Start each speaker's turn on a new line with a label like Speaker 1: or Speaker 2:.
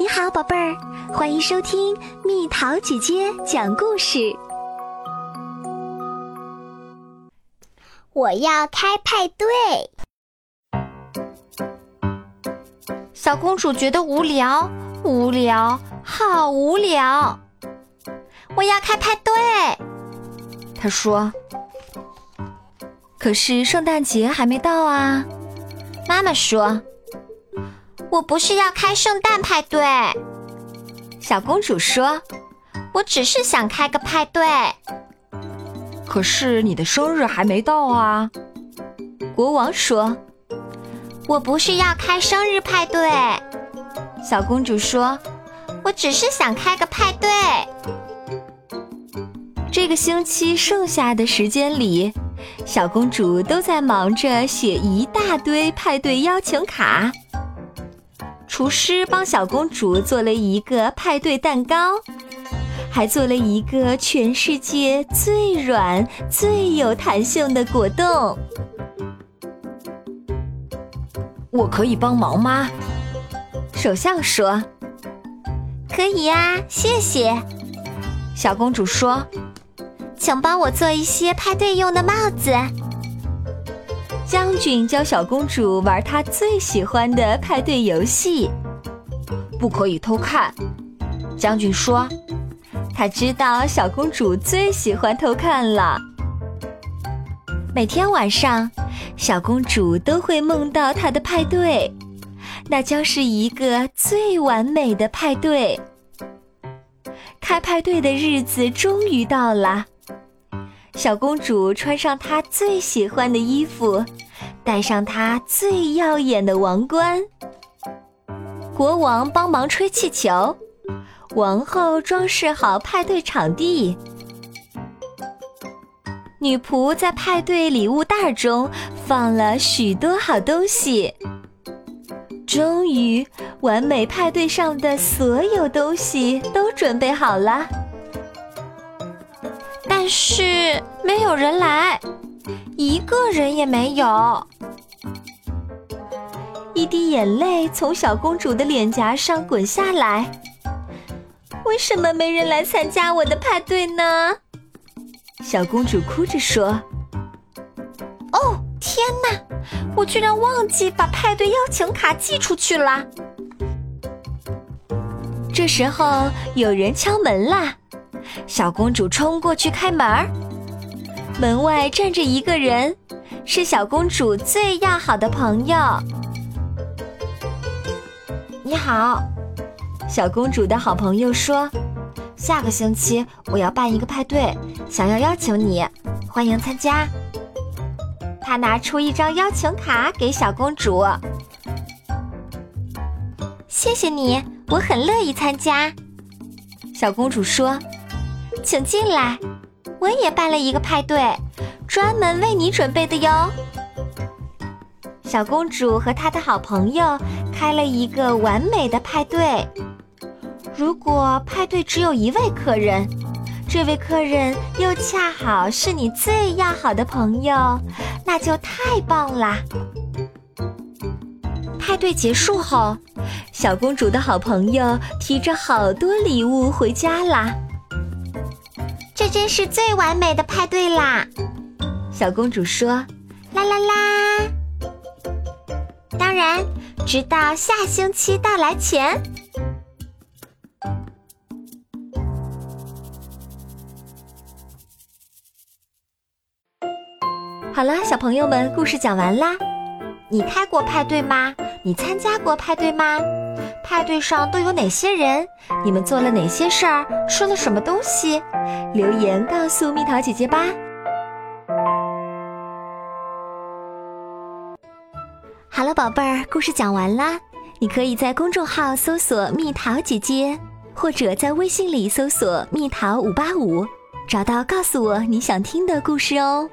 Speaker 1: 你好，宝贝儿，欢迎收听蜜桃姐姐讲故事。
Speaker 2: 我要开派对。
Speaker 3: 小公主觉得无聊，无聊，好无聊。我要开派对，她说。可是圣诞节还没到啊，妈妈说。我不是要开圣诞派对，小公主说：“我只是想开个派对。”
Speaker 4: 可是你的生日还没到啊，
Speaker 3: 国王说：“我不是要开生日派对。”小公主说：“我只是想开个派对。”这个星期剩下的时间里，小公主都在忙着写一大堆派对邀请卡。厨师帮小公主做了一个派对蛋糕，还做了一个全世界最软、最有弹性的果冻。
Speaker 4: 我可以帮忙吗？
Speaker 3: 首相说：“可以呀，谢谢。”小公主说：“请帮我做一些派对用的帽子。”将军教小公主玩她最喜欢的派对游戏，
Speaker 4: 不可以偷看。
Speaker 3: 将军说：“他知道小公主最喜欢偷看了。”每天晚上，小公主都会梦到她的派对，那将是一个最完美的派对。开派对的日子终于到了。小公主穿上她最喜欢的衣服，戴上她最耀眼的王冠。国王帮忙吹气球，王后装饰好派对场地，女仆在派对礼物袋中放了许多好东西。终于，完美派对上的所有东西都准备好了。是没有人来，一个人也没有。一滴眼泪从小公主的脸颊上滚下来。为什么没人来参加我的派对呢？小公主哭着说：“哦，天哪！我居然忘记把派对邀请卡寄出去了。”这时候有人敲门啦。小公主冲过去开门，门外站着一个人，是小公主最要好的朋友。你好，小公主的好朋友说：“下个星期我要办一个派对，想要邀请你，欢迎参加。”他拿出一张邀请卡给小公主，谢谢你，我很乐意参加。小公主说。请进来，我也办了一个派对，专门为你准备的哟。小公主和她的好朋友开了一个完美的派对。如果派对只有一位客人，这位客人又恰好是你最要好的朋友，那就太棒啦！派对结束后，小公主的好朋友提着好多礼物回家啦。这真是最完美的派对啦！小公主说：“啦啦啦！”当然，直到下星期到来前。好了，小朋友们，故事讲完啦。你开过派对吗？你参加过派对吗？派对上都有哪些人？你们做了哪些事儿？吃了什么东西？留言告诉蜜桃姐姐吧。好了，宝贝儿，故事讲完啦。你可以在公众号搜索“蜜桃姐姐”，或者在微信里搜索“蜜桃五八五”，找到告诉我你想听的故事哦。